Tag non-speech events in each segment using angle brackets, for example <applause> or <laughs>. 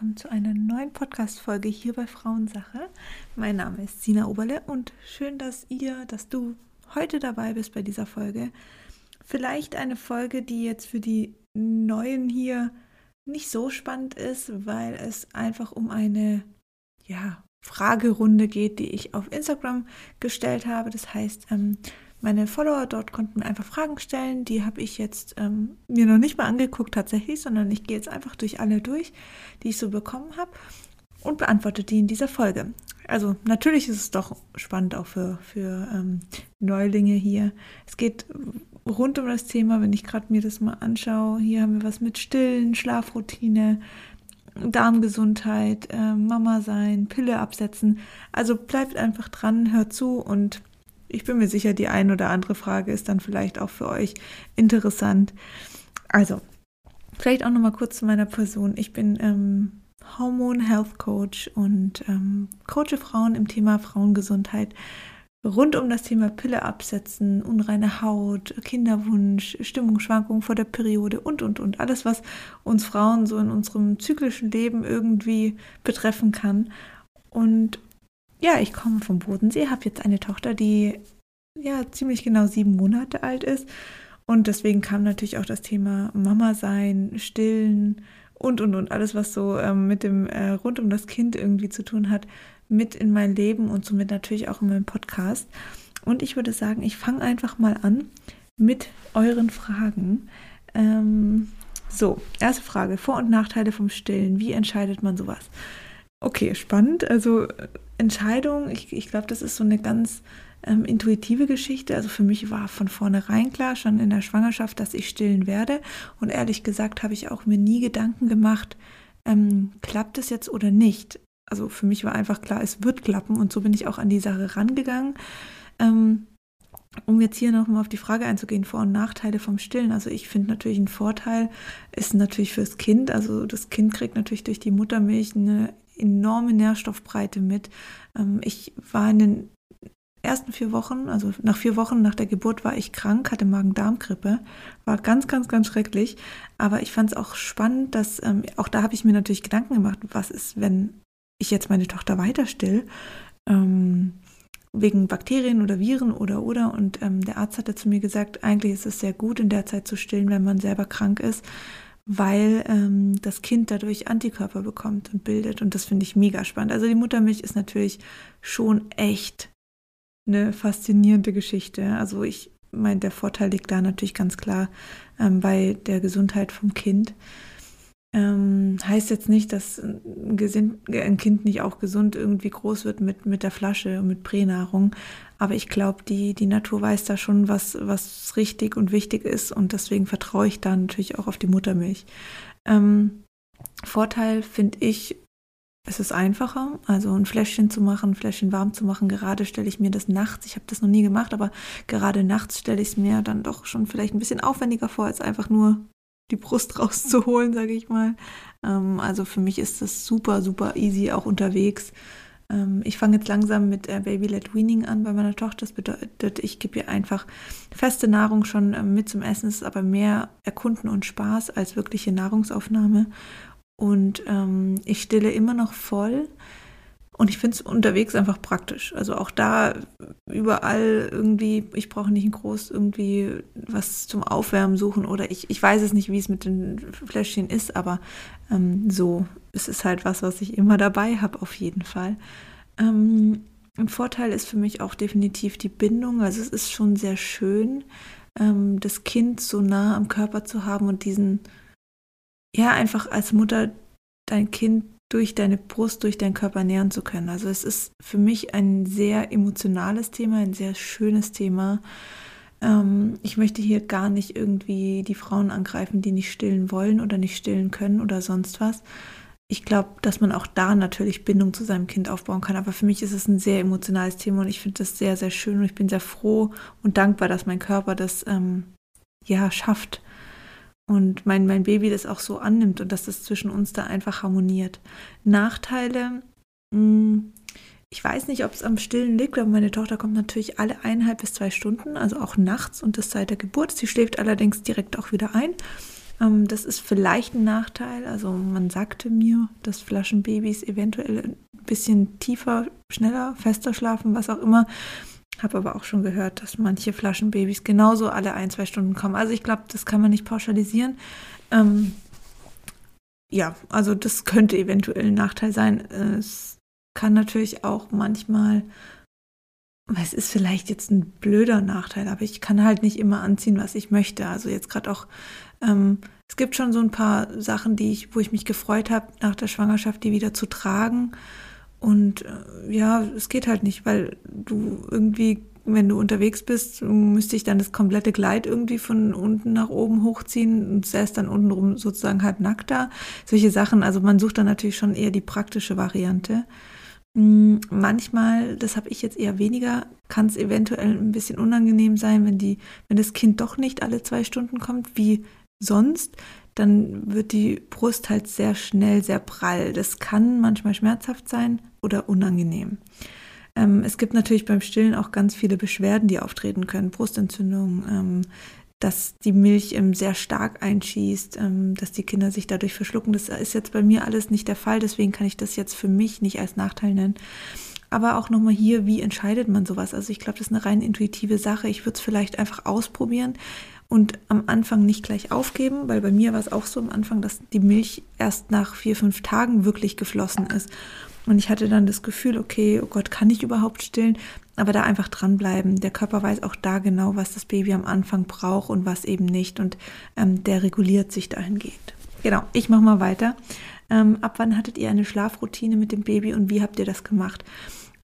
willkommen zu einer neuen Podcast-Folge hier bei Frauensache. Mein Name ist Sina Oberle und schön, dass ihr, dass du heute dabei bist bei dieser Folge. Vielleicht eine Folge, die jetzt für die Neuen hier nicht so spannend ist, weil es einfach um eine, ja, Fragerunde geht, die ich auf Instagram gestellt habe. Das heißt, ähm, meine Follower dort konnten mir einfach Fragen stellen. Die habe ich jetzt ähm, mir noch nicht mal angeguckt tatsächlich, sondern ich gehe jetzt einfach durch alle durch, die ich so bekommen habe und beantworte die in dieser Folge. Also natürlich ist es doch spannend auch für, für ähm, Neulinge hier. Es geht rund um das Thema, wenn ich gerade mir das mal anschaue. Hier haben wir was mit Stillen, Schlafroutine, Darmgesundheit, äh, Mama sein, Pille absetzen. Also bleibt einfach dran, hört zu und ich bin mir sicher, die ein oder andere Frage ist dann vielleicht auch für euch interessant. Also, vielleicht auch nochmal kurz zu meiner Person. Ich bin ähm, Hormone Health Coach und ähm, coache Frauen im Thema Frauengesundheit rund um das Thema Pille absetzen, unreine Haut, Kinderwunsch, Stimmungsschwankungen vor der Periode und, und, und. Alles, was uns Frauen so in unserem zyklischen Leben irgendwie betreffen kann. Und ja, ich komme vom Bodensee, habe jetzt eine Tochter, die ja ziemlich genau sieben Monate alt ist. Und deswegen kam natürlich auch das Thema Mama sein, Stillen und und und alles, was so ähm, mit dem äh, rund um das Kind irgendwie zu tun hat, mit in mein Leben und somit natürlich auch in meinem Podcast. Und ich würde sagen, ich fange einfach mal an mit euren Fragen. Ähm, so, erste Frage: Vor- und Nachteile vom Stillen. Wie entscheidet man sowas? Okay, spannend. Also Entscheidung, ich, ich glaube, das ist so eine ganz ähm, intuitive Geschichte. Also für mich war von vornherein klar, schon in der Schwangerschaft, dass ich stillen werde. Und ehrlich gesagt habe ich auch mir nie Gedanken gemacht, ähm, klappt es jetzt oder nicht. Also für mich war einfach klar, es wird klappen. Und so bin ich auch an die Sache rangegangen. Ähm, um jetzt hier nochmal auf die Frage einzugehen, Vor- und Nachteile vom Stillen. Also ich finde natürlich ein Vorteil ist natürlich fürs Kind. Also das Kind kriegt natürlich durch die Muttermilch eine enorme Nährstoffbreite mit. Ähm, ich war in den ersten vier Wochen, also nach vier Wochen nach der Geburt war ich krank, hatte Magen-Darm-Grippe, war ganz, ganz, ganz schrecklich. Aber ich fand es auch spannend, dass ähm, auch da habe ich mir natürlich Gedanken gemacht, was ist, wenn ich jetzt meine Tochter weiter still, ähm, wegen Bakterien oder Viren oder oder. Und ähm, der Arzt hatte zu mir gesagt, eigentlich ist es sehr gut, in der Zeit zu stillen, wenn man selber krank ist, weil ähm, das Kind dadurch Antikörper bekommt und bildet. Und das finde ich mega spannend. Also die Muttermilch ist natürlich schon echt eine faszinierende Geschichte. Also ich meine, der Vorteil liegt da natürlich ganz klar ähm, bei der Gesundheit vom Kind. Ähm, heißt jetzt nicht, dass ein, Kind nicht auch gesund irgendwie groß wird mit, mit der Flasche und mit Pränahrung. Aber ich glaube, die, die Natur weiß da schon, was, was richtig und wichtig ist. Und deswegen vertraue ich da natürlich auch auf die Muttermilch. Ähm, Vorteil finde ich, es ist einfacher, also ein Fläschchen zu machen, ein Fläschchen warm zu machen. Gerade stelle ich mir das nachts, ich habe das noch nie gemacht, aber gerade nachts stelle ich es mir dann doch schon vielleicht ein bisschen aufwendiger vor, als einfach nur die Brust <laughs> rauszuholen, sage ich mal. Ähm, also für mich ist das super, super easy, auch unterwegs. Ähm, ich fange jetzt langsam mit äh, Baby-led Weaning an bei meiner Tochter. Das bedeutet, ich gebe ihr einfach feste Nahrung schon äh, mit zum Essen. Es ist aber mehr Erkunden und Spaß als wirkliche Nahrungsaufnahme. Und ähm, ich stille immer noch voll. Und ich finde es unterwegs einfach praktisch. Also auch da überall irgendwie, ich brauche nicht ein groß irgendwie was zum Aufwärmen suchen oder ich, ich weiß es nicht, wie es mit den Fläschchen ist, aber ähm, so ist es halt was, was ich immer dabei habe, auf jeden Fall. Ähm, ein Vorteil ist für mich auch definitiv die Bindung. Also es ist schon sehr schön, ähm, das Kind so nah am Körper zu haben und diesen, ja, einfach als Mutter dein Kind durch deine Brust, durch deinen Körper nähern zu können. Also es ist für mich ein sehr emotionales Thema, ein sehr schönes Thema. Ähm, ich möchte hier gar nicht irgendwie die Frauen angreifen, die nicht stillen wollen oder nicht stillen können oder sonst was. Ich glaube, dass man auch da natürlich Bindung zu seinem Kind aufbauen kann. Aber für mich ist es ein sehr emotionales Thema und ich finde das sehr, sehr schön und ich bin sehr froh und dankbar, dass mein Körper das ähm, ja schafft und mein, mein Baby das auch so annimmt und dass das zwischen uns da einfach harmoniert. Nachteile, hm, ich weiß nicht, ob es am Stillen liegt, aber meine Tochter kommt natürlich alle eineinhalb bis zwei Stunden, also auch nachts und das seit der Geburt. Sie schläft allerdings direkt auch wieder ein. Ähm, das ist vielleicht ein Nachteil. Also man sagte mir, dass Flaschenbabys eventuell ein bisschen tiefer, schneller, fester schlafen, was auch immer. Habe aber auch schon gehört, dass manche Flaschenbabys genauso alle ein, zwei Stunden kommen. Also ich glaube, das kann man nicht pauschalisieren. Ähm, ja, also das könnte eventuell ein Nachteil sein. Es kann natürlich auch manchmal, es ist vielleicht jetzt ein blöder Nachteil, aber ich kann halt nicht immer anziehen, was ich möchte. Also jetzt gerade auch, ähm, es gibt schon so ein paar Sachen, die ich, wo ich mich gefreut habe, nach der Schwangerschaft die wieder zu tragen. Und äh, ja, es geht halt nicht, weil du irgendwie wenn du unterwegs bist, müsste ich dann das komplette Kleid irgendwie von unten nach oben hochziehen und säß dann untenrum sozusagen halb nackt da. Solche Sachen, also man sucht dann natürlich schon eher die praktische Variante. Hm, manchmal, das habe ich jetzt eher weniger, kann es eventuell ein bisschen unangenehm sein, wenn die, wenn das Kind doch nicht alle zwei Stunden kommt, wie sonst, dann wird die Brust halt sehr schnell sehr prall. Das kann manchmal schmerzhaft sein oder unangenehm. Ähm, es gibt natürlich beim Stillen auch ganz viele Beschwerden, die auftreten können. Brustentzündung, ähm, dass die Milch ähm, sehr stark einschießt, ähm, dass die Kinder sich dadurch verschlucken. Das ist jetzt bei mir alles nicht der Fall, deswegen kann ich das jetzt für mich nicht als Nachteil nennen. Aber auch nochmal hier, wie entscheidet man sowas? Also ich glaube, das ist eine rein intuitive Sache. Ich würde es vielleicht einfach ausprobieren und am Anfang nicht gleich aufgeben, weil bei mir war es auch so am Anfang, dass die Milch erst nach vier, fünf Tagen wirklich geflossen ist. Und ich hatte dann das Gefühl, okay, oh Gott, kann ich überhaupt stillen? Aber da einfach dranbleiben. Der Körper weiß auch da genau, was das Baby am Anfang braucht und was eben nicht. Und ähm, der reguliert sich dahingehend. Genau, ich mache mal weiter. Ähm, ab wann hattet ihr eine Schlafroutine mit dem Baby und wie habt ihr das gemacht?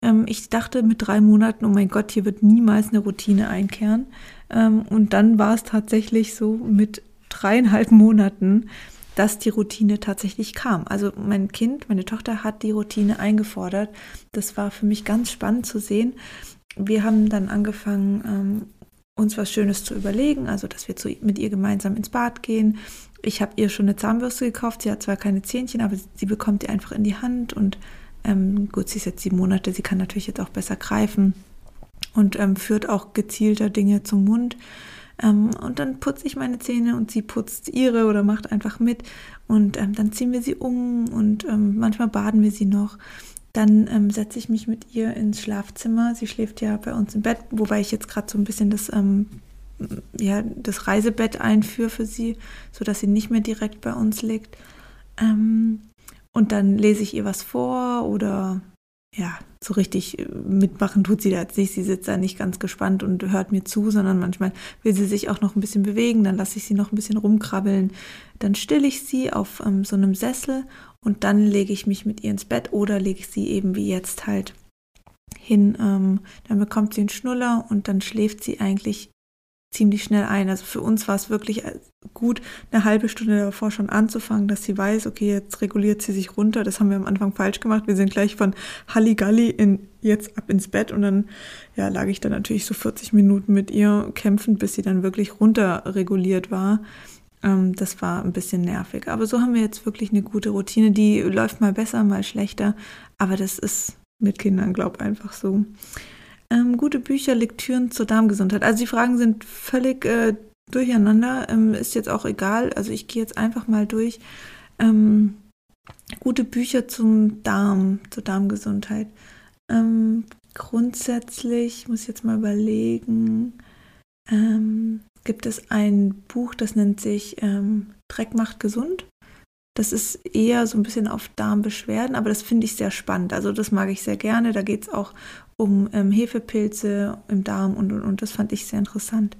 Ähm, ich dachte mit drei Monaten, oh mein Gott, hier wird niemals eine Routine einkehren. Ähm, und dann war es tatsächlich so mit dreieinhalb Monaten, dass die Routine tatsächlich kam. Also mein Kind, meine Tochter hat die Routine eingefordert. Das war für mich ganz spannend zu sehen. Wir haben dann angefangen, ähm, uns was Schönes zu überlegen, also dass wir zu, mit ihr gemeinsam ins Bad gehen. Ich habe ihr schon eine Zahnbürste gekauft. Sie hat zwar keine Zähnchen, aber sie bekommt die einfach in die Hand und ähm, gut, sie ist jetzt sieben Monate, sie kann natürlich jetzt auch besser greifen und ähm, führt auch gezielter Dinge zum Mund. Ähm, und dann putze ich meine Zähne und sie putzt ihre oder macht einfach mit. Und ähm, dann ziehen wir sie um und ähm, manchmal baden wir sie noch. Dann ähm, setze ich mich mit ihr ins Schlafzimmer. Sie schläft ja bei uns im Bett, wobei ich jetzt gerade so ein bisschen das, ähm, ja, das Reisebett einführe für sie, sodass sie nicht mehr direkt bei uns liegt. Ähm, und dann lese ich ihr was vor oder ja, so richtig äh, mitmachen tut sie da jetzt nicht. Sie sitzt da nicht ganz gespannt und hört mir zu, sondern manchmal will sie sich auch noch ein bisschen bewegen. Dann lasse ich sie noch ein bisschen rumkrabbeln. Dann stille ich sie auf ähm, so einem Sessel und dann lege ich mich mit ihr ins Bett oder lege ich sie eben wie jetzt halt hin. Ähm, dann bekommt sie einen Schnuller und dann schläft sie eigentlich ziemlich schnell ein. Also für uns war es wirklich äh, gut, eine halbe Stunde davor schon anzufangen, dass sie weiß, okay, jetzt reguliert sie sich runter. Das haben wir am Anfang falsch gemacht. Wir sind gleich von Halligalli in jetzt ab ins Bett und dann ja, lag ich dann natürlich so 40 Minuten mit ihr kämpfend, bis sie dann wirklich runter reguliert war. Ähm, das war ein bisschen nervig. Aber so haben wir jetzt wirklich eine gute Routine. Die läuft mal besser, mal schlechter. Aber das ist mit Kindern, glaub einfach so. Ähm, gute Bücher, Lektüren zur Darmgesundheit. Also die Fragen sind völlig äh, durcheinander. Ähm, ist jetzt auch egal. Also ich gehe jetzt einfach mal durch. Ähm, gute Bücher zum Darm, zur Darmgesundheit. Ähm, grundsätzlich muss ich jetzt mal überlegen. Ähm, gibt es ein Buch, das nennt sich ähm, Dreck macht gesund. Das ist eher so ein bisschen auf Darmbeschwerden, aber das finde ich sehr spannend. Also das mag ich sehr gerne. Da geht es auch um ähm, Hefepilze im Darm und, und, und das fand ich sehr interessant.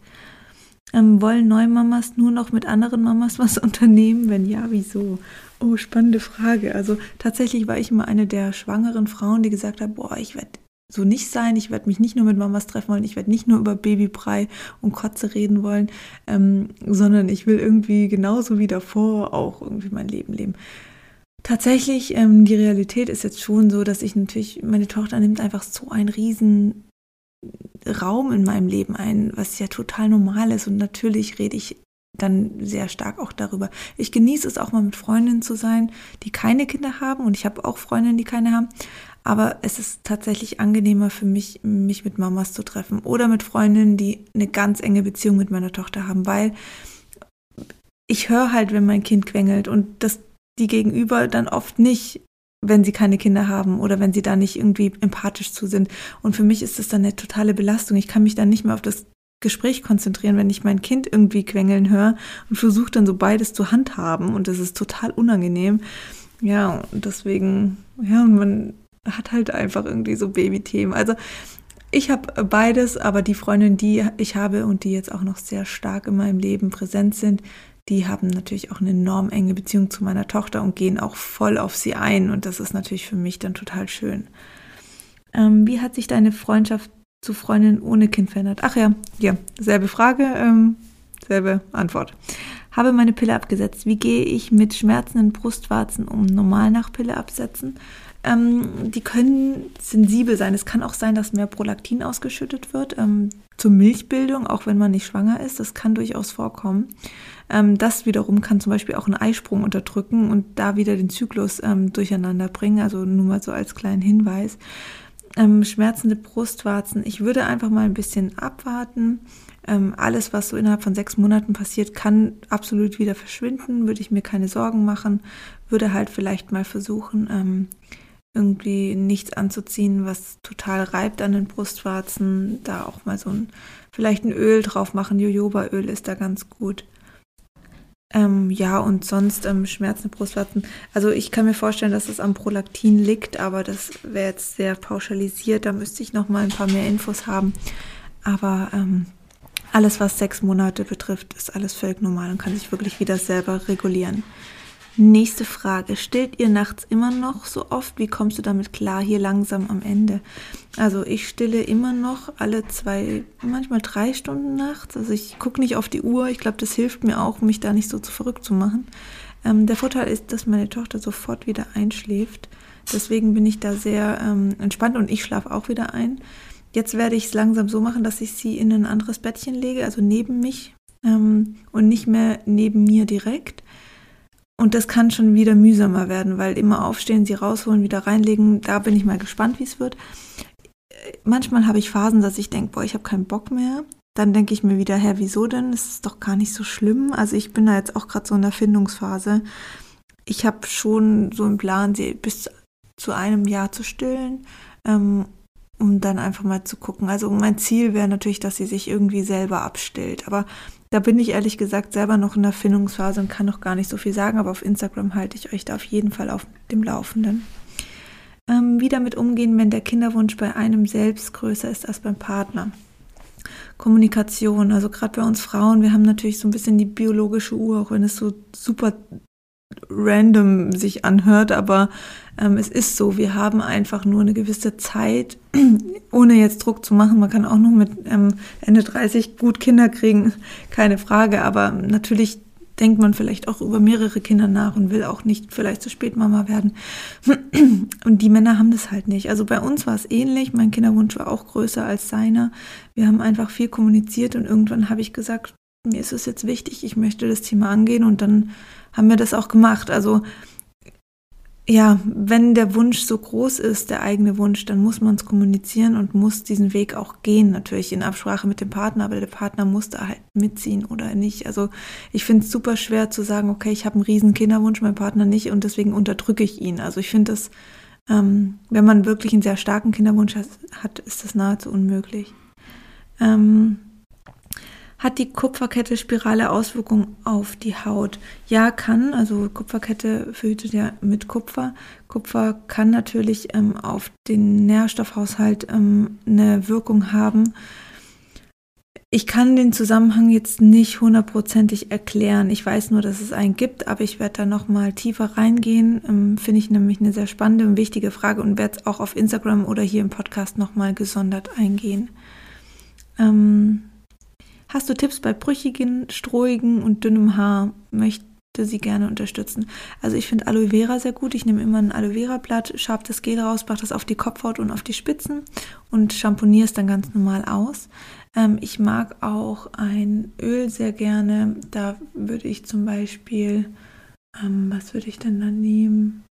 Ähm, wollen Neumamas nur noch mit anderen Mamas was <laughs> unternehmen? Wenn ja, wieso? Oh, spannende Frage. Also tatsächlich war ich immer eine der schwangeren Frauen, die gesagt hat, boah, ich werde so nicht sein. Ich werde mich nicht nur mit Mamas treffen wollen, ich werde nicht nur über Babybrei und Kotze reden wollen, ähm, sondern ich will irgendwie genauso wie davor auch irgendwie mein Leben leben. Tatsächlich, ähm, die Realität ist jetzt schon so, dass ich natürlich, meine Tochter nimmt einfach so einen riesen Raum in meinem Leben ein, was ja total normal ist. Und natürlich rede ich dann sehr stark auch darüber. Ich genieße es auch mal mit Freundinnen zu sein, die keine Kinder haben. Und ich habe auch Freundinnen, die keine haben. Aber es ist tatsächlich angenehmer für mich, mich mit Mamas zu treffen oder mit Freundinnen, die eine ganz enge Beziehung mit meiner Tochter haben, weil ich höre halt, wenn mein Kind quengelt und das die Gegenüber dann oft nicht, wenn sie keine Kinder haben oder wenn sie da nicht irgendwie empathisch zu sind. Und für mich ist das dann eine totale Belastung. Ich kann mich dann nicht mehr auf das Gespräch konzentrieren, wenn ich mein Kind irgendwie quengeln höre und versuche dann so beides zu handhaben und das ist total unangenehm. Ja, und deswegen, ja, und man hat halt einfach irgendwie so Babythemen. Also ich habe beides, aber die Freundin, die ich habe und die jetzt auch noch sehr stark in meinem Leben präsent sind, die haben natürlich auch eine enorm enge Beziehung zu meiner Tochter und gehen auch voll auf sie ein. Und das ist natürlich für mich dann total schön. Ähm, wie hat sich deine Freundschaft zu Freundinnen ohne Kind verändert? Ach ja, ja, selbe Frage, ähm, selbe Antwort. Habe meine Pille abgesetzt. Wie gehe ich mit schmerzenden Brustwarzen um? Normal nach Pille absetzen. Ähm, die können sensibel sein. Es kann auch sein, dass mehr Prolaktin ausgeschüttet wird ähm, zur Milchbildung, auch wenn man nicht schwanger ist. Das kann durchaus vorkommen. Ähm, das wiederum kann zum Beispiel auch einen Eisprung unterdrücken und da wieder den Zyklus ähm, durcheinander bringen. Also nur mal so als kleinen Hinweis. Ähm, schmerzende Brustwarzen. Ich würde einfach mal ein bisschen abwarten. Alles, was so innerhalb von sechs Monaten passiert, kann absolut wieder verschwinden. Würde ich mir keine Sorgen machen. Würde halt vielleicht mal versuchen, irgendwie nichts anzuziehen, was total reibt an den Brustwarzen. Da auch mal so ein, vielleicht ein Öl drauf machen. Jojobaöl ist da ganz gut. Ähm, ja, und sonst ähm, Schmerzen Brustwarzen. Also ich kann mir vorstellen, dass es am Prolaktin liegt, aber das wäre jetzt sehr pauschalisiert. Da müsste ich noch mal ein paar mehr Infos haben. Aber ähm, alles, was sechs Monate betrifft, ist alles völlig normal und kann sich wirklich wieder selber regulieren. Nächste Frage. Stillt ihr nachts immer noch so oft? Wie kommst du damit klar? Hier langsam am Ende. Also ich stille immer noch alle zwei, manchmal drei Stunden nachts. Also ich gucke nicht auf die Uhr. Ich glaube, das hilft mir auch, mich da nicht so zu verrückt zu machen. Ähm, der Vorteil ist, dass meine Tochter sofort wieder einschläft. Deswegen bin ich da sehr ähm, entspannt und ich schlafe auch wieder ein. Jetzt werde ich es langsam so machen, dass ich sie in ein anderes Bettchen lege, also neben mich ähm, und nicht mehr neben mir direkt und das kann schon wieder mühsamer werden, weil immer aufstehen, sie rausholen, wieder reinlegen. Da bin ich mal gespannt, wie es wird. Manchmal habe ich Phasen, dass ich denke, boah, ich habe keinen Bock mehr. Dann denke ich mir wieder, hä, wieso denn? Das ist doch gar nicht so schlimm. Also ich bin da jetzt auch gerade so in der Findungsphase. Ich habe schon so einen Plan, sie bis zu einem Jahr zu stillen, ähm, um dann einfach mal zu gucken. Also mein Ziel wäre natürlich, dass sie sich irgendwie selber abstillt. Aber da bin ich ehrlich gesagt selber noch in der Findungsphase und kann noch gar nicht so viel sagen, aber auf Instagram halte ich euch da auf jeden Fall auf dem Laufenden. Ähm, wie damit umgehen, wenn der Kinderwunsch bei einem selbst größer ist als beim Partner. Kommunikation, also gerade bei uns Frauen, wir haben natürlich so ein bisschen die biologische Uhr, auch wenn es so super random sich anhört, aber ähm, es ist so, wir haben einfach nur eine gewisse Zeit, <clears throat> ohne jetzt Druck zu machen. Man kann auch noch mit ähm, Ende 30 gut Kinder kriegen, <laughs> keine Frage, aber natürlich denkt man vielleicht auch über mehrere Kinder nach und will auch nicht vielleicht zu spät Mama werden. <clears throat> Und die Männer haben das halt nicht. Also bei uns war es ähnlich. Mein Kinderwunsch war auch größer als seiner. Wir haben einfach viel kommuniziert und irgendwann habe ich gesagt, mir ist es jetzt wichtig, ich möchte das Thema angehen und dann haben wir das auch gemacht. Also ja, wenn der Wunsch so groß ist, der eigene Wunsch, dann muss man es kommunizieren und muss diesen Weg auch gehen, natürlich in Absprache mit dem Partner, aber der Partner muss da halt mitziehen oder nicht. Also ich finde es super schwer zu sagen, okay, ich habe einen riesen Kinderwunsch, mein Partner nicht und deswegen unterdrücke ich ihn. Also ich finde das, ähm, wenn man wirklich einen sehr starken Kinderwunsch hat, ist das nahezu unmöglich. Ähm, hat die Kupferkette spirale Auswirkungen auf die Haut? Ja, kann. Also Kupferkette verhütet ja mit Kupfer. Kupfer kann natürlich ähm, auf den Nährstoffhaushalt ähm, eine Wirkung haben. Ich kann den Zusammenhang jetzt nicht hundertprozentig erklären. Ich weiß nur, dass es einen gibt, aber ich werde da nochmal tiefer reingehen. Ähm, Finde ich nämlich eine sehr spannende und wichtige Frage und werde es auch auf Instagram oder hier im Podcast nochmal gesondert eingehen. Ähm, Hast du Tipps bei brüchigen, strohigen und dünnem Haar? Möchte sie gerne unterstützen. Also ich finde Aloe Vera sehr gut. Ich nehme immer ein Aloe Vera Blatt, schab das Gel raus, mache das auf die Kopfhaut und auf die Spitzen und shampooniere es dann ganz normal aus. Ähm, ich mag auch ein Öl sehr gerne. Da würde ich zum Beispiel, ähm, was würde ich denn da nehmen?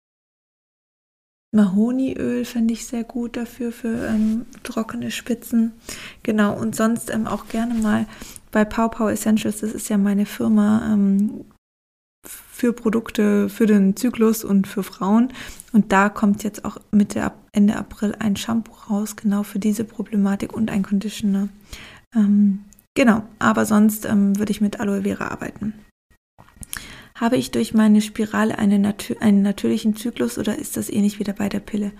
Mahoniöl fände ich sehr gut dafür, für ähm, trockene Spitzen. Genau, und sonst ähm, auch gerne mal bei Pau Pau Essentials, das ist ja meine Firma, ähm, für Produkte für den Zyklus und für Frauen. Und da kommt jetzt auch Mitte Ende April ein Shampoo raus, genau für diese Problematik und ein Conditioner. Ähm, genau, aber sonst ähm, würde ich mit Aloe Vera arbeiten. Habe ich durch meine Spirale eine Natu einen natürlichen Zyklus oder ist das ähnlich wie bei der Pille?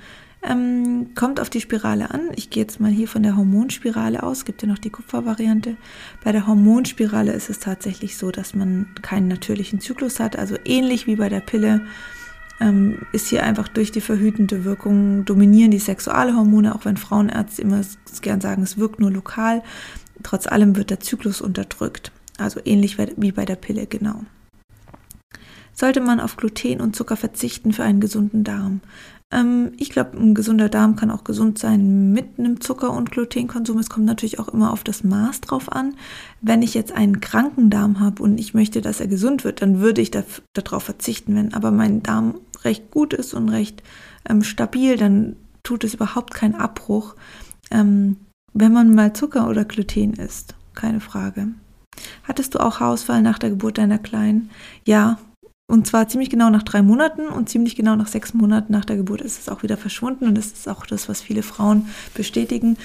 Ähm, kommt auf die Spirale an. Ich gehe jetzt mal hier von der Hormonspirale aus. Gibt ja noch die Kupfervariante. Bei der Hormonspirale ist es tatsächlich so, dass man keinen natürlichen Zyklus hat. Also ähnlich wie bei der Pille ähm, ist hier einfach durch die verhütende Wirkung dominieren die Sexualhormone, auch wenn Frauenärzte immer gern sagen, es wirkt nur lokal. Trotz allem wird der Zyklus unterdrückt. Also ähnlich wie bei der Pille, genau. Sollte man auf Gluten und Zucker verzichten für einen gesunden Darm? Ähm, ich glaube, ein gesunder Darm kann auch gesund sein mit einem Zucker- und Glutenkonsum. Es kommt natürlich auch immer auf das Maß drauf an. Wenn ich jetzt einen kranken Darm habe und ich möchte, dass er gesund wird, dann würde ich darauf verzichten. Wenn aber mein Darm recht gut ist und recht ähm, stabil, dann tut es überhaupt keinen Abbruch, ähm, wenn man mal Zucker oder Gluten isst. Keine Frage. Hattest du auch Haarausfall nach der Geburt deiner Kleinen? Ja, und zwar ziemlich genau nach drei Monaten und ziemlich genau nach sechs Monaten nach der Geburt ist es auch wieder verschwunden. Und das ist auch das, was viele Frauen bestätigen.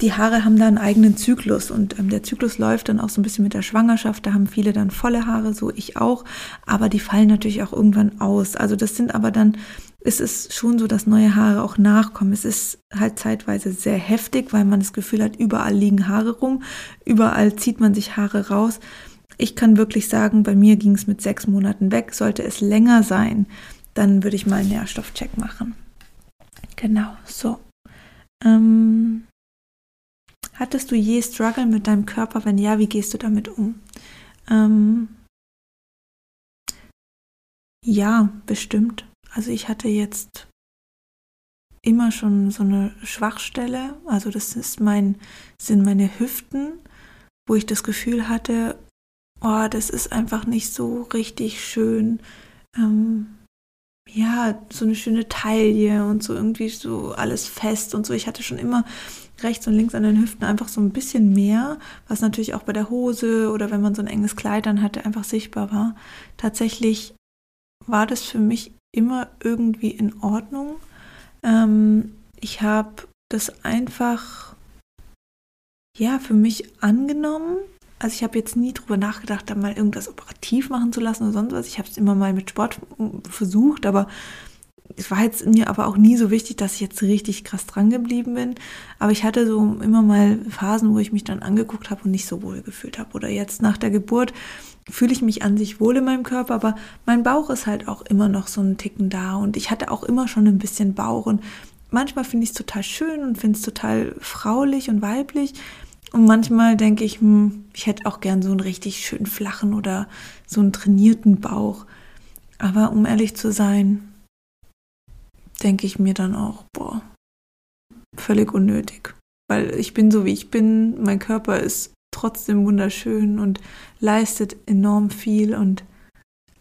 Die Haare haben da einen eigenen Zyklus und ähm, der Zyklus läuft dann auch so ein bisschen mit der Schwangerschaft. Da haben viele dann volle Haare, so ich auch. Aber die fallen natürlich auch irgendwann aus. Also das sind aber dann, es ist schon so, dass neue Haare auch nachkommen. Es ist halt zeitweise sehr heftig, weil man das Gefühl hat, überall liegen Haare rum. Überall zieht man sich Haare raus. Ich kann wirklich sagen, bei mir ging es mit sechs Monaten weg. Sollte es länger sein, dann würde ich mal einen Nährstoffcheck machen. Genau, so. Ähm, hattest du je Struggle mit deinem Körper? Wenn ja, wie gehst du damit um? Ähm, ja, bestimmt. Also ich hatte jetzt immer schon so eine Schwachstelle. Also das ist mein, sind meine Hüften, wo ich das Gefühl hatte, oh, das ist einfach nicht so richtig schön. Ähm, ja, so eine schöne Taille und so irgendwie so alles fest und so. Ich hatte schon immer rechts und links an den Hüften einfach so ein bisschen mehr, was natürlich auch bei der Hose oder wenn man so ein enges Kleid dann hatte, einfach sichtbar war. Tatsächlich war das für mich immer irgendwie in Ordnung. Ähm, ich habe das einfach ja für mich angenommen also ich habe jetzt nie drüber nachgedacht, da mal irgendwas operativ machen zu lassen oder sonst was. Ich habe es immer mal mit Sport versucht, aber es war jetzt mir aber auch nie so wichtig, dass ich jetzt richtig krass dran geblieben bin. Aber ich hatte so immer mal Phasen, wo ich mich dann angeguckt habe und nicht so wohl gefühlt habe. Oder jetzt nach der Geburt fühle ich mich an sich wohl in meinem Körper, aber mein Bauch ist halt auch immer noch so ein Ticken da und ich hatte auch immer schon ein bisschen Bauch und manchmal finde ich es total schön und finde es total fraulich und weiblich. Und manchmal denke ich, hm, ich hätte auch gern so einen richtig schön flachen oder so einen trainierten Bauch. Aber um ehrlich zu sein, denke ich mir dann auch, boah, völlig unnötig. Weil ich bin so, wie ich bin. Mein Körper ist trotzdem wunderschön und leistet enorm viel. Und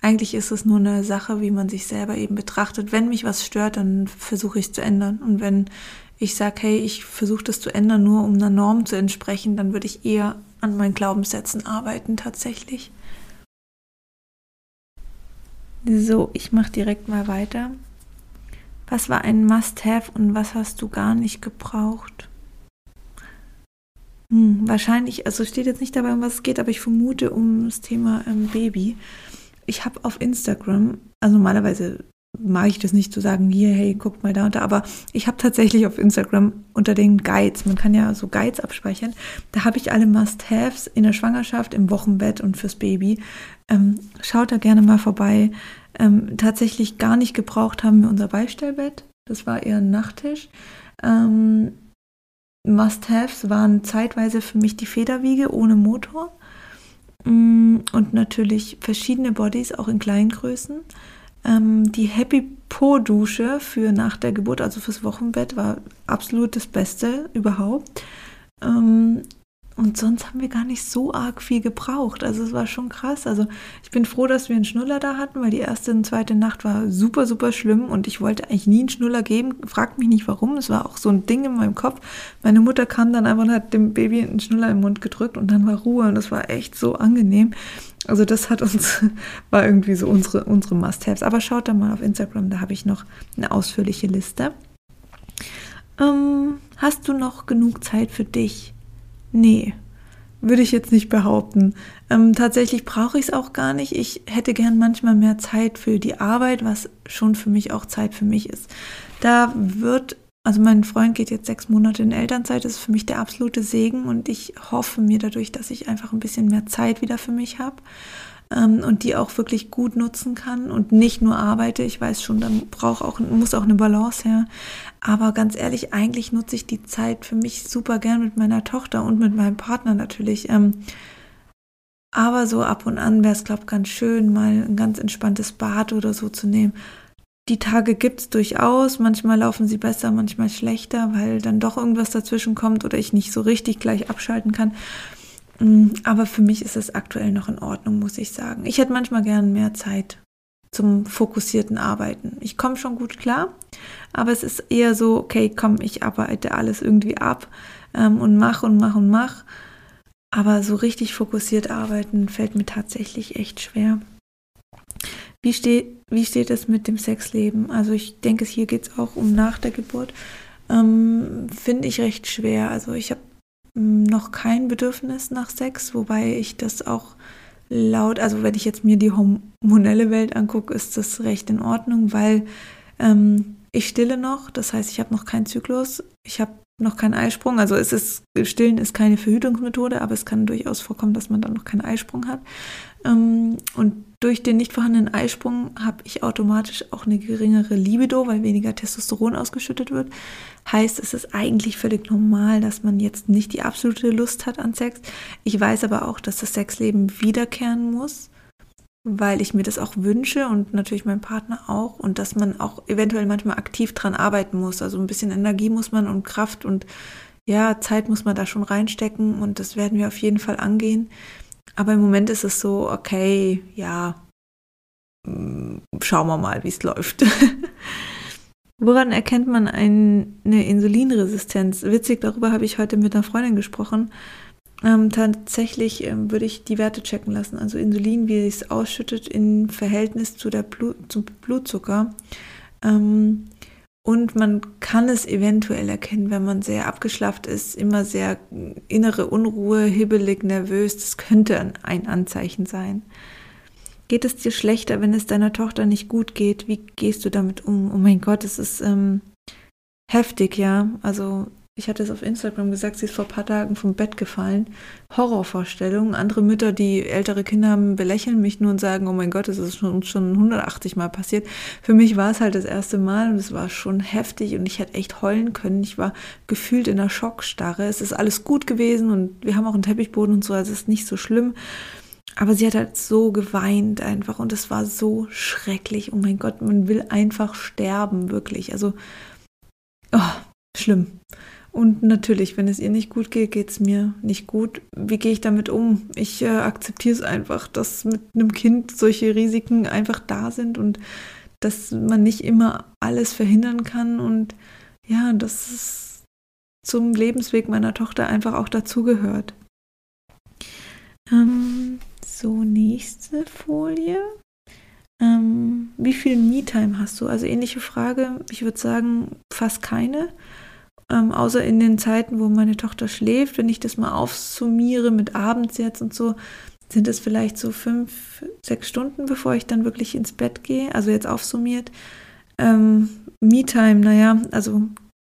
eigentlich ist es nur eine Sache, wie man sich selber eben betrachtet. Wenn mich was stört, dann versuche ich es zu ändern. Und wenn ich sage, hey, ich versuche das zu ändern, nur um einer Norm zu entsprechen, dann würde ich eher an meinen Glaubenssätzen arbeiten tatsächlich. So, ich mache direkt mal weiter. Was war ein Must-Have und was hast du gar nicht gebraucht? Hm, wahrscheinlich, also steht jetzt nicht dabei, um was es geht, aber ich vermute um das Thema ähm, Baby. Ich habe auf Instagram, also normalerweise mag ich das nicht zu sagen, hier, hey, guck mal da und da, aber ich habe tatsächlich auf Instagram unter den Guides, man kann ja so Guides abspeichern, da habe ich alle Must-Haves in der Schwangerschaft, im Wochenbett und fürs Baby. Ähm, schaut da gerne mal vorbei. Ähm, tatsächlich gar nicht gebraucht haben wir unser Beistellbett, das war eher ein Nachttisch. Ähm, Must-Haves waren zeitweise für mich die Federwiege ohne Motor mm, und natürlich verschiedene Bodies, auch in kleinen Größen. Ähm, die Happy Po Dusche für nach der Geburt, also fürs Wochenbett, war absolut das Beste überhaupt. Ähm, Und sonst haben wir gar nicht so arg viel gebraucht. Also es war schon krass. Also ich bin froh, dass wir einen Schnuller da hatten, weil die erste und zweite Nacht war super, super schlimm und ich wollte eigentlich nie einen Schnuller geben. Fragt mich nicht warum. Es war auch so ein Ding in meinem Kopf. Meine Mutter kam dann einfach und hat dem Baby einen Schnuller im Mund gedrückt und dann war Ruhe und das war echt so angenehm. Also das hat uns, <laughs> war irgendwie so unsere, unsere Must-Haves. Aber schaut da mal auf Instagram, da habe ich noch eine ausführliche Liste. Ähm, hast du noch genug Zeit für dich? Nee, würde ich jetzt nicht behaupten. Ähm, tatsächlich brauche ich es auch gar nicht. Ich hätte gern manchmal mehr Zeit für die Arbeit, was schon für mich auch Zeit für mich ist. Da wird, also mein Freund geht jetzt sechs Monate in Elternzeit, das ist für mich der absolute Segen und ich hoffe mir dadurch, dass ich einfach ein bisschen mehr Zeit wieder für mich habe ähm, und die auch wirklich gut nutzen kann und nicht nur arbeite. Ich weiß schon, da braucht auch, muss auch eine Balance her. Aber ganz ehrlich, eigentlich nutze ich die Zeit für mich super gern mit meiner Tochter und mit meinem Partner natürlich. Ähm, aber so ab und an wäre es, glaube ich, ganz schön, mal ein ganz entspanntes Bad oder so zu nehmen. Die Tage gibt es durchaus. Manchmal laufen sie besser, manchmal schlechter, weil dann doch irgendwas dazwischen kommt oder ich nicht so richtig gleich abschalten kann. Mm, aber für mich ist es aktuell noch in Ordnung, muss ich sagen. Ich hätte manchmal gern mehr Zeit zum fokussierten Arbeiten. Ich komme schon gut klar, aber es ist eher so, okay, komm, ich arbeite alles irgendwie ab ähm, und mach und mach und mach. Aber so richtig fokussiert arbeiten fällt mir tatsächlich echt schwer. Wie steht, wie steht es mit dem Sexleben? Also ich denke, hier geht es auch um nach der Geburt. Ähm, Finde ich recht schwer. Also ich habe noch kein Bedürfnis nach Sex, wobei ich das auch laut, also wenn ich jetzt mir die hormonelle Welt angucke, ist das recht in Ordnung, weil ähm, ich stille noch, das heißt, ich habe noch keinen Zyklus, ich habe noch keinen Eisprung, also es ist, Stillen ist keine Verhütungsmethode, aber es kann durchaus vorkommen, dass man dann noch keinen Eisprung hat. Ähm, und durch den nicht vorhandenen Eisprung habe ich automatisch auch eine geringere Libido, weil weniger Testosteron ausgeschüttet wird. Heißt, es ist eigentlich völlig normal, dass man jetzt nicht die absolute Lust hat an Sex. Ich weiß aber auch, dass das Sexleben wiederkehren muss, weil ich mir das auch wünsche und natürlich mein Partner auch und dass man auch eventuell manchmal aktiv dran arbeiten muss. Also ein bisschen Energie muss man und Kraft und ja, Zeit muss man da schon reinstecken und das werden wir auf jeden Fall angehen. Aber im Moment ist es so, okay, ja, mm, schauen wir mal, wie es läuft. <laughs> Woran erkennt man eine Insulinresistenz? Witzig, darüber habe ich heute mit einer Freundin gesprochen. Ähm, tatsächlich ähm, würde ich die Werte checken lassen. Also Insulin, wie es ausschüttet im Verhältnis zu der Blut, zum Blutzucker. Ähm, und man kann es eventuell erkennen, wenn man sehr abgeschlafft ist, immer sehr innere Unruhe, hibbelig, nervös. Das könnte ein Anzeichen sein. Geht es dir schlechter, wenn es deiner Tochter nicht gut geht? Wie gehst du damit um? Oh mein Gott, es ist ähm, heftig, ja. Also ich hatte es auf Instagram gesagt, sie ist vor ein paar Tagen vom Bett gefallen. Horrorvorstellungen. Andere Mütter, die ältere Kinder haben, belächeln mich nur und sagen, oh mein Gott, das ist schon, schon 180 Mal passiert. Für mich war es halt das erste Mal und es war schon heftig und ich hätte echt heulen können. Ich war gefühlt in einer Schockstarre. Es ist alles gut gewesen und wir haben auch einen Teppichboden und so, also es ist nicht so schlimm. Aber sie hat halt so geweint einfach und es war so schrecklich. Oh mein Gott, man will einfach sterben, wirklich. Also, oh, schlimm. Und natürlich, wenn es ihr nicht gut geht, geht es mir nicht gut. Wie gehe ich damit um? Ich äh, akzeptiere es einfach, dass mit einem Kind solche Risiken einfach da sind und dass man nicht immer alles verhindern kann und ja, dass es zum Lebensweg meiner Tochter einfach auch dazugehört. Ähm, so, nächste Folie. Ähm, wie viel Me-Time hast du? Also ähnliche Frage. Ich würde sagen, fast keine. Ähm, außer in den Zeiten, wo meine Tochter schläft, wenn ich das mal aufsummiere mit abends jetzt und so, sind es vielleicht so fünf, sechs Stunden, bevor ich dann wirklich ins Bett gehe. Also jetzt aufsummiert. Ähm, Me-Time, naja, also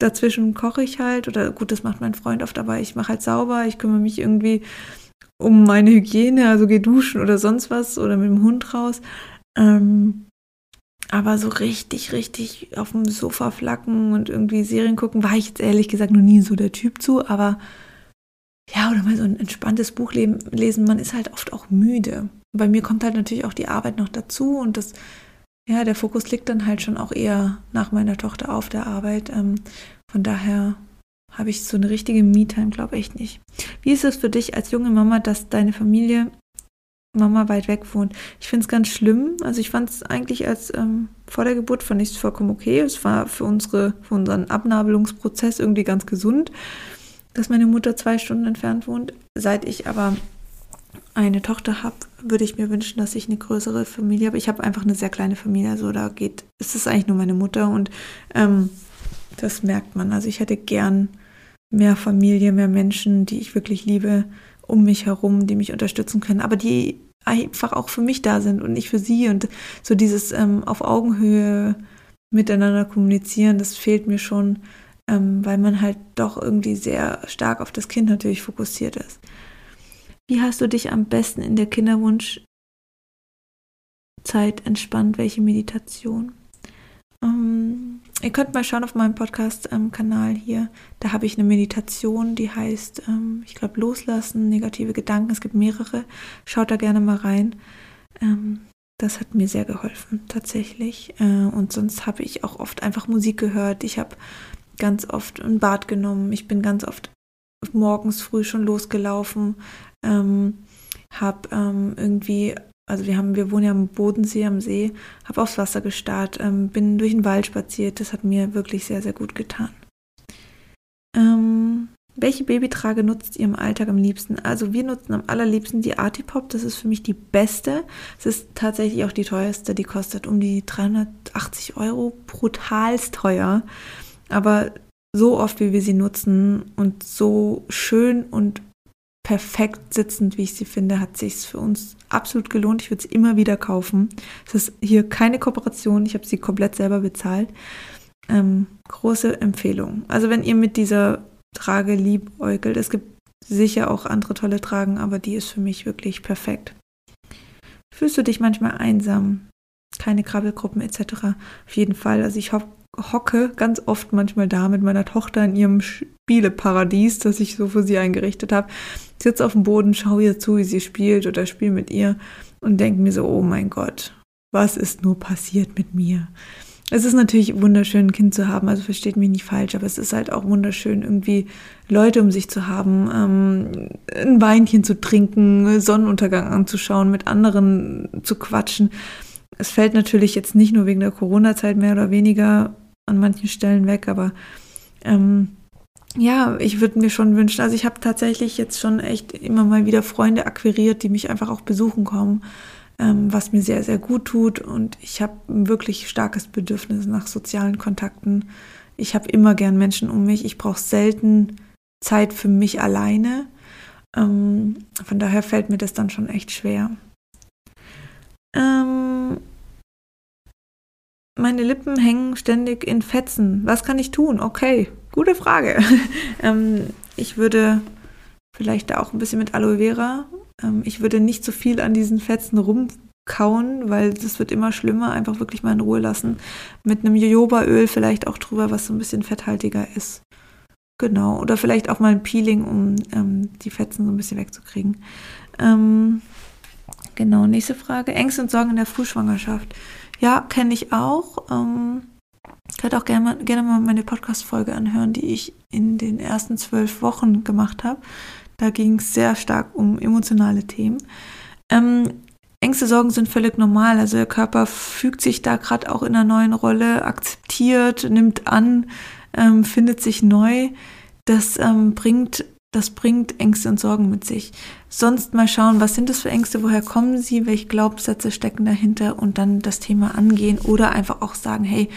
dazwischen koche ich halt oder gut, das macht mein Freund oft, aber ich mache halt sauber, ich kümmere mich irgendwie um meine Hygiene, also gehe duschen oder sonst was oder mit dem Hund raus. Ähm, aber so richtig, richtig auf dem Sofa flacken und irgendwie Serien gucken, war ich jetzt ehrlich gesagt noch nie so der Typ zu. Aber ja, oder mal so ein entspanntes Buch lesen, man ist halt oft auch müde. Bei mir kommt halt natürlich auch die Arbeit noch dazu und das, ja, der Fokus liegt dann halt schon auch eher nach meiner Tochter auf der Arbeit. Ähm, von daher habe ich so eine richtige Me-Time, glaube ich nicht. Wie ist es für dich als junge Mama, dass deine Familie Mama weit weg wohnt? Ich finde es ganz schlimm. Also ich fand es eigentlich als ähm, vor der Geburt fand ich es vollkommen okay. Es war für unsere für unseren Abnabelungsprozess irgendwie ganz gesund, dass meine Mutter zwei Stunden entfernt wohnt. Seit ich aber eine Tochter habe, würde ich mir wünschen, dass ich eine größere Familie habe. Ich habe einfach eine sehr kleine Familie, also da geht, es ist eigentlich nur meine Mutter und ähm, das merkt man. Also ich hätte gern mehr Familie, mehr Menschen, die ich wirklich liebe, um mich herum, die mich unterstützen können, aber die einfach auch für mich da sind und nicht für sie. Und so dieses ähm, auf Augenhöhe miteinander kommunizieren, das fehlt mir schon, ähm, weil man halt doch irgendwie sehr stark auf das Kind natürlich fokussiert ist. Wie hast du dich am besten in der Kinderwunschzeit entspannt? Welche Meditation? Ähm, ihr könnt mal schauen auf meinem Podcast-Kanal hier. Da habe ich eine Meditation, die heißt, ähm, ich glaube, Loslassen, negative Gedanken. Es gibt mehrere. Schaut da gerne mal rein. Ähm, das hat mir sehr geholfen, tatsächlich. Äh, und sonst habe ich auch oft einfach Musik gehört. Ich habe ganz oft ein Bad genommen. Ich bin ganz oft morgens früh schon losgelaufen, ähm, habe ähm, irgendwie, also wir haben, wir wohnen ja am Bodensee, am See, habe aufs Wasser gestarrt, ähm, bin durch den Wald spaziert. Das hat mir wirklich sehr, sehr gut getan. Ähm, welche Babytrage nutzt ihr im Alltag am liebsten? Also wir nutzen am allerliebsten die Artipop. Das ist für mich die beste. Es ist tatsächlich auch die teuerste. Die kostet um die 380 Euro. Brutalst teuer. Aber so oft, wie wir sie nutzen und so schön und perfekt sitzend, wie ich sie finde, hat sich für uns absolut gelohnt. Ich würde es immer wieder kaufen. Es ist hier keine Kooperation. Ich habe sie komplett selber bezahlt. Ähm, große Empfehlung. Also wenn ihr mit dieser Trage liebäugelt, es gibt sicher auch andere tolle Tragen, aber die ist für mich wirklich perfekt. Fühlst du dich manchmal einsam? Keine Krabbelgruppen etc. Auf jeden Fall. Also ich hoffe, hocke ganz oft manchmal da mit meiner Tochter in ihrem Spieleparadies, das ich so für sie eingerichtet habe. Sitze auf dem Boden, schaue ihr zu, wie sie spielt oder spiele mit ihr und denke mir so, oh mein Gott, was ist nur passiert mit mir? Es ist natürlich wunderschön, ein Kind zu haben, also versteht mich nicht falsch, aber es ist halt auch wunderschön, irgendwie Leute um sich zu haben, ähm, ein Weinchen zu trinken, Sonnenuntergang anzuschauen, mit anderen zu quatschen. Es fällt natürlich jetzt nicht nur wegen der Corona-Zeit mehr oder weniger an manchen Stellen weg, aber ähm, ja, ich würde mir schon wünschen, also ich habe tatsächlich jetzt schon echt immer mal wieder Freunde akquiriert, die mich einfach auch besuchen kommen, ähm, was mir sehr, sehr gut tut und ich habe ein wirklich starkes Bedürfnis nach sozialen Kontakten. Ich habe immer gern Menschen um mich, ich brauche selten Zeit für mich alleine. Ähm, von daher fällt mir das dann schon echt schwer. Ähm, meine Lippen hängen ständig in Fetzen. Was kann ich tun? Okay, gute Frage. <laughs> ähm, ich würde vielleicht da auch ein bisschen mit Aloe Vera. Ähm, ich würde nicht so viel an diesen Fetzen rumkauen, weil das wird immer schlimmer. Einfach wirklich mal in Ruhe lassen. Mit einem Jojobaöl vielleicht auch drüber, was so ein bisschen fetthaltiger ist. Genau. Oder vielleicht auch mal ein Peeling, um ähm, die Fetzen so ein bisschen wegzukriegen. Ähm, genau, nächste Frage. Ängste und Sorgen in der Frühschwangerschaft. Ja, kenne ich auch. Ähm, könnt auch gerne gerne mal meine Podcast-Folge anhören, die ich in den ersten zwölf Wochen gemacht habe. Da ging es sehr stark um emotionale Themen. Ähm, Ängste, Sorgen sind völlig normal. Also der Körper fügt sich da gerade auch in einer neuen Rolle, akzeptiert, nimmt an, ähm, findet sich neu. Das ähm, bringt das bringt Ängste und Sorgen mit sich. Sonst mal schauen, was sind das für Ängste, woher kommen sie, welche Glaubenssätze stecken dahinter und dann das Thema angehen oder einfach auch sagen, hey,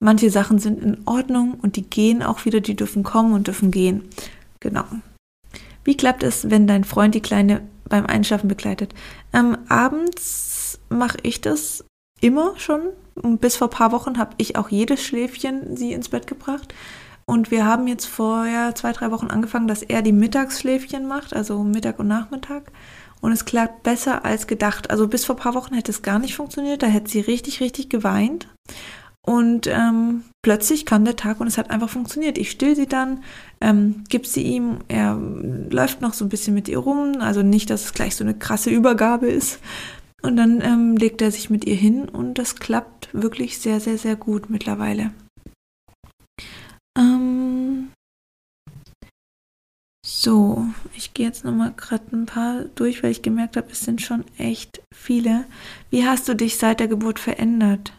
manche Sachen sind in Ordnung und die gehen auch wieder, die dürfen kommen und dürfen gehen. Genau. Wie klappt es, wenn dein Freund die Kleine beim Einschlafen begleitet? Ähm, abends mache ich das immer schon. Bis vor ein paar Wochen habe ich auch jedes Schläfchen sie ins Bett gebracht. Und wir haben jetzt vorher zwei, drei Wochen angefangen, dass er die Mittagsschläfchen macht, also Mittag und Nachmittag. Und es klappt besser als gedacht. Also bis vor ein paar Wochen hätte es gar nicht funktioniert. Da hätte sie richtig, richtig geweint. Und ähm, plötzlich kam der Tag und es hat einfach funktioniert. Ich still sie dann, ähm, gib sie ihm, er läuft noch so ein bisschen mit ihr rum, also nicht, dass es gleich so eine krasse Übergabe ist. Und dann ähm, legt er sich mit ihr hin und das klappt wirklich sehr, sehr, sehr gut mittlerweile. Ähm, So, ich gehe jetzt nochmal gerade ein paar durch, weil ich gemerkt habe, es sind schon echt viele. Wie hast du dich seit der Geburt verändert?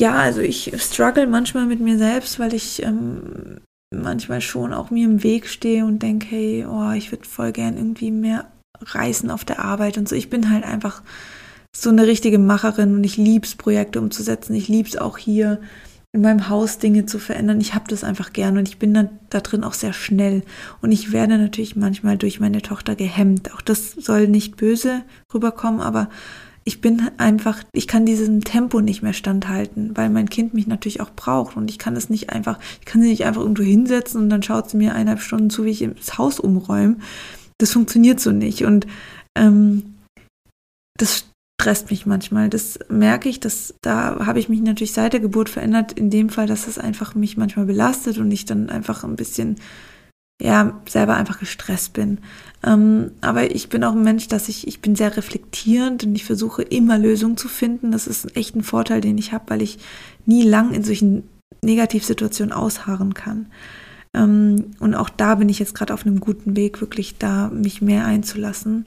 Ja, also ich struggle manchmal mit mir selbst, weil ich ähm, manchmal schon auch mir im Weg stehe und denke, hey, oh, ich würde voll gern irgendwie mehr reißen auf der Arbeit und so. Ich bin halt einfach so eine richtige Macherin und ich liebe es, Projekte umzusetzen. Ich liebe es auch hier in meinem Haus Dinge zu verändern. Ich habe das einfach gern und ich bin dann da drin auch sehr schnell. Und ich werde natürlich manchmal durch meine Tochter gehemmt. Auch das soll nicht böse rüberkommen, aber ich bin einfach, ich kann diesem Tempo nicht mehr standhalten, weil mein Kind mich natürlich auch braucht und ich kann es nicht einfach, ich kann sie nicht einfach irgendwo hinsetzen und dann schaut sie mir eineinhalb Stunden zu, wie ich das Haus umräume. Das funktioniert so nicht und ähm, das stresst mich manchmal. Das merke ich, dass da habe ich mich natürlich seit der Geburt verändert, in dem Fall, dass es einfach mich manchmal belastet und ich dann einfach ein bisschen, ja, selber einfach gestresst bin. Ähm, aber ich bin auch ein Mensch, dass ich, ich bin sehr reflektierend und ich versuche immer Lösungen zu finden. Das ist echt ein Vorteil, den ich habe, weil ich nie lang in solchen Negativsituationen ausharren kann. Ähm, und auch da bin ich jetzt gerade auf einem guten Weg, wirklich da mich mehr einzulassen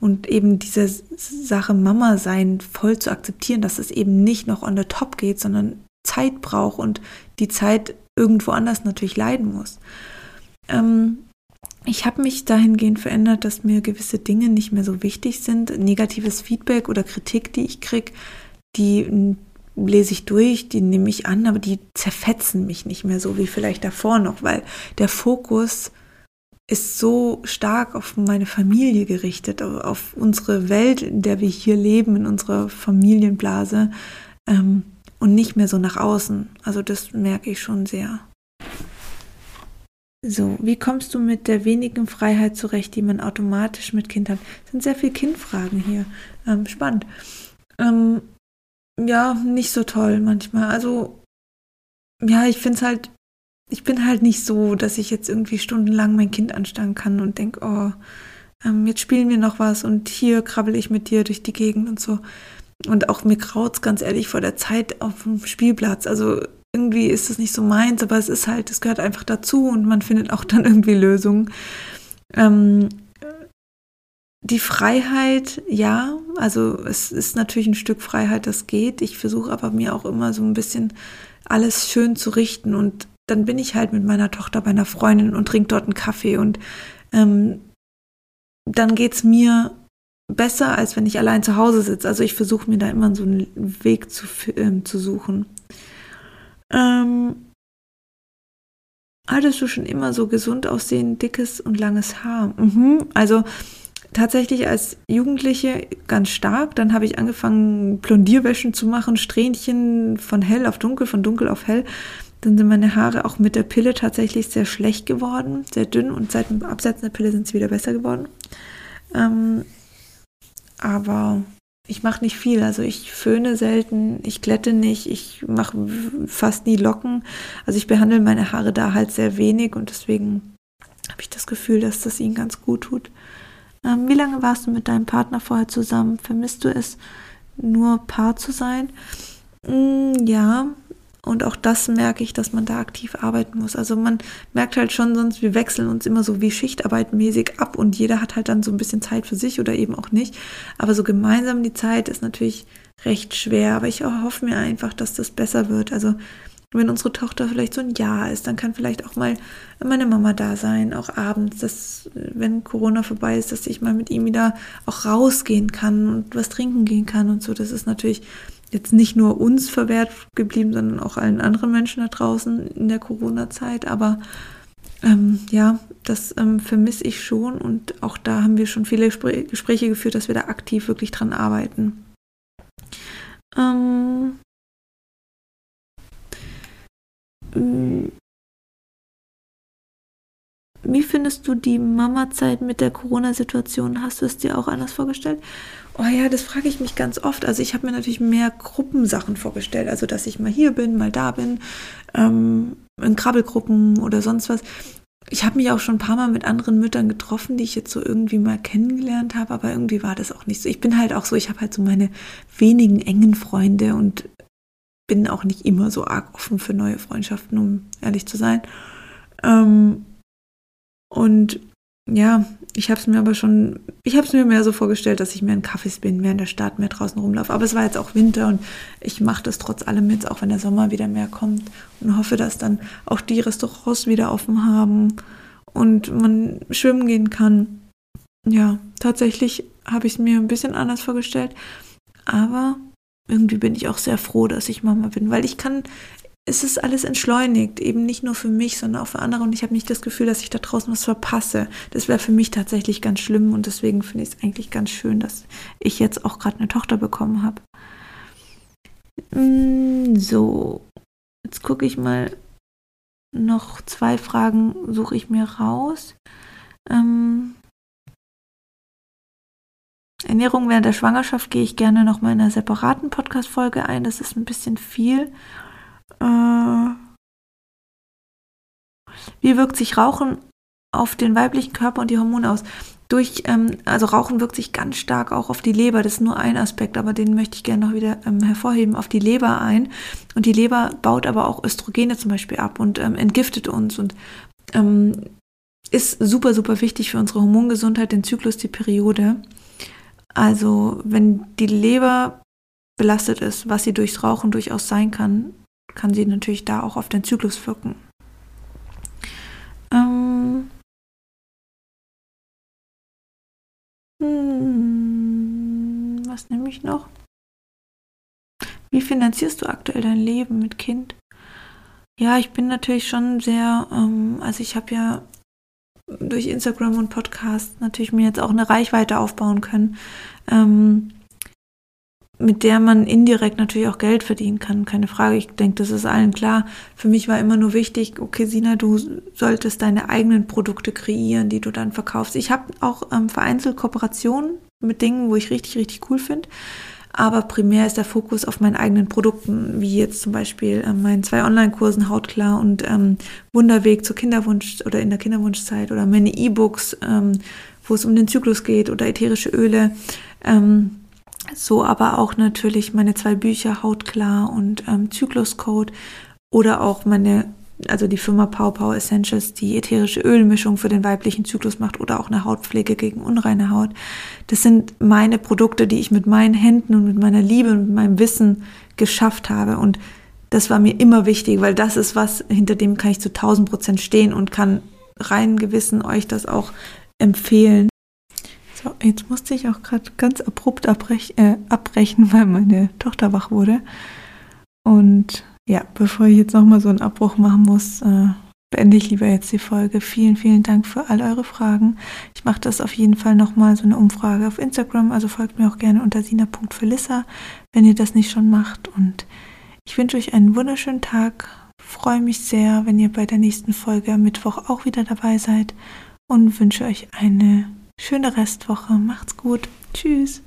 und eben diese Sache Mama sein voll zu akzeptieren, dass es eben nicht noch on the top geht, sondern Zeit braucht und die Zeit irgendwo anders natürlich leiden muss. Ähm, ich habe mich dahingehend verändert, dass mir gewisse Dinge nicht mehr so wichtig sind. Negatives Feedback oder Kritik, die ich kriege, die lese ich durch, die nehme ich an, aber die zerfetzen mich nicht mehr so wie vielleicht davor noch, weil der Fokus ist so stark auf meine Familie gerichtet, auf unsere Welt, in der wir hier leben, in unserer Familienblase ähm, und nicht mehr so nach außen. Also das merke ich schon sehr. So, wie kommst du mit der wenigen Freiheit zurecht, die man automatisch mit Kind hat? Das sind sehr viele Kindfragen hier. Ähm, spannend. Ähm, ja, nicht so toll manchmal. Also, ja, ich finde es halt ich bin halt nicht so, dass ich jetzt irgendwie stundenlang mein Kind anstarren kann und denke, oh, ähm, jetzt spielen wir noch was und hier krabbel ich mit dir durch die Gegend und so. Und auch mir kraut's ganz ehrlich vor der Zeit auf dem Spielplatz. Also irgendwie ist es nicht so meins, aber es ist halt, es gehört einfach dazu und man findet auch dann irgendwie Lösungen. Ähm, die Freiheit, ja, also es ist natürlich ein Stück Freiheit, das geht. Ich versuche aber mir auch immer so ein bisschen alles schön zu richten und dann bin ich halt mit meiner Tochter bei einer Freundin und trinke dort einen Kaffee und ähm, dann geht es mir besser, als wenn ich allein zu Hause sitze. Also ich versuche mir da immer so einen Weg zu, ähm, zu suchen. Ähm, hattest du schon immer so gesund aussehen, dickes und langes Haar? Mhm. Also tatsächlich als Jugendliche ganz stark. Dann habe ich angefangen, Blondierwäschen zu machen, Strähnchen von hell auf dunkel, von dunkel auf hell. Dann sind meine Haare auch mit der Pille tatsächlich sehr schlecht geworden, sehr dünn und seit dem Absetzen der Pille sind sie wieder besser geworden. Ähm, aber ich mache nicht viel. Also ich föhne selten, ich glätte nicht, ich mache fast nie Locken. Also ich behandle meine Haare da halt sehr wenig und deswegen habe ich das Gefühl, dass das ihnen ganz gut tut. Ähm, wie lange warst du mit deinem Partner vorher zusammen? Vermisst du es, nur Paar zu sein? Mm, ja, und auch das merke ich, dass man da aktiv arbeiten muss. Also man merkt halt schon sonst, wir wechseln uns immer so wie Schichtarbeit mäßig ab und jeder hat halt dann so ein bisschen Zeit für sich oder eben auch nicht. Aber so gemeinsam die Zeit ist natürlich recht schwer. Aber ich hoffe mir einfach, dass das besser wird. Also wenn unsere Tochter vielleicht so ein Jahr ist, dann kann vielleicht auch mal meine Mama da sein, auch abends, dass, wenn Corona vorbei ist, dass ich mal mit ihm wieder auch rausgehen kann und was trinken gehen kann und so. Das ist natürlich jetzt nicht nur uns verwehrt geblieben, sondern auch allen anderen Menschen da draußen in der Corona-Zeit. Aber ähm, ja, das ähm, vermisse ich schon und auch da haben wir schon viele Gespr Gespräche geführt, dass wir da aktiv wirklich dran arbeiten. Ähm, wie findest du die Mama-Zeit mit der Corona-Situation? Hast du es dir auch anders vorgestellt? Oh ja, das frage ich mich ganz oft. Also ich habe mir natürlich mehr Gruppensachen vorgestellt. Also dass ich mal hier bin, mal da bin, ähm, in Krabbelgruppen oder sonst was. Ich habe mich auch schon ein paar Mal mit anderen Müttern getroffen, die ich jetzt so irgendwie mal kennengelernt habe, aber irgendwie war das auch nicht so. Ich bin halt auch so, ich habe halt so meine wenigen engen Freunde und bin auch nicht immer so arg offen für neue Freundschaften, um ehrlich zu sein. Ähm, Und ja, ich habe es mir aber schon, ich habe es mir mehr so vorgestellt, dass ich mehr in Kaffees bin, mehr in der Stadt, mehr draußen rumlaufe. Aber es war jetzt auch Winter und ich mache das trotz allem jetzt, auch wenn der Sommer wieder mehr kommt und hoffe, dass dann auch die Restaurants wieder offen haben und man schwimmen gehen kann. Ja, tatsächlich habe ich es mir ein bisschen anders vorgestellt, aber irgendwie bin ich auch sehr froh, dass ich Mama bin, weil ich kann, es ist alles entschleunigt, eben nicht nur für mich, sondern auch für andere. Und ich habe nicht das Gefühl, dass ich da draußen was verpasse. Das wäre für mich tatsächlich ganz schlimm und deswegen finde ich es eigentlich ganz schön, dass ich jetzt auch gerade eine Tochter bekommen habe. Mm, so, jetzt gucke ich mal. Noch zwei Fragen suche ich mir raus. Ähm, Ernährung während der Schwangerschaft gehe ich gerne noch mal in einer separaten Podcast-Folge ein. Das ist ein bisschen viel. Äh, wie wirkt sich Rauchen auf den weiblichen Körper und die Hormone aus? Durch, ähm, also Rauchen wirkt sich ganz stark auch auf die Leber. Das ist nur ein Aspekt, aber den möchte ich gerne noch wieder ähm, hervorheben, auf die Leber ein. Und die Leber baut aber auch Östrogene zum Beispiel ab und ähm, entgiftet uns und ähm, ist super, super wichtig für unsere Hormongesundheit, den Zyklus, die Periode. Also wenn die Leber belastet ist, was sie durchs Rauchen durchaus sein kann, kann sie natürlich da auch auf den Zyklus wirken. Ähm hm, was nehme ich noch? Wie finanzierst du aktuell dein Leben mit Kind? Ja, ich bin natürlich schon sehr, ähm, also ich habe ja durch Instagram und Podcast natürlich mir jetzt auch eine Reichweite aufbauen können. Ähm, mit der man indirekt natürlich auch Geld verdienen kann, keine Frage. Ich denke, das ist allen klar. Für mich war immer nur wichtig, okay, Sina, du solltest deine eigenen Produkte kreieren, die du dann verkaufst. Ich habe auch ähm, vereinzelt Kooperationen mit Dingen, wo ich richtig, richtig cool finde. Aber primär ist der Fokus auf meinen eigenen Produkten, wie jetzt zum Beispiel ähm, meinen zwei Online-Kursen Hautklar und ähm, Wunderweg zur Kinderwunsch oder in der Kinderwunschzeit oder meine E-Books, ähm, wo es um den Zyklus geht oder ätherische Öle. Ähm, so aber auch natürlich meine zwei Bücher Hautklar und ähm, Zykluscode oder auch meine, also die Firma Pow Pow Essentials, die ätherische Ölmischung für den weiblichen Zyklus macht oder auch eine Hautpflege gegen unreine Haut. Das sind meine Produkte, die ich mit meinen Händen und mit meiner Liebe und mit meinem Wissen geschafft habe und das war mir immer wichtig, weil das ist was, hinter dem kann ich zu 1000 Prozent stehen und kann rein Gewissen euch das auch empfehlen. So, jetzt musste ich auch gerade ganz abrupt abbrech, äh, abbrechen, weil meine Tochter wach wurde. Und ja, bevor ich jetzt nochmal so einen Abbruch machen muss, äh, beende ich lieber jetzt die Folge. Vielen, vielen Dank für all eure Fragen. Ich mache das auf jeden Fall nochmal so eine Umfrage auf Instagram, also folgt mir auch gerne unter sina.felissa, wenn ihr das nicht schon macht. Und ich wünsche euch einen wunderschönen Tag. Freue mich sehr, wenn ihr bei der nächsten Folge am Mittwoch auch wieder dabei seid und wünsche euch eine Schöne Restwoche. Macht's gut. Tschüss.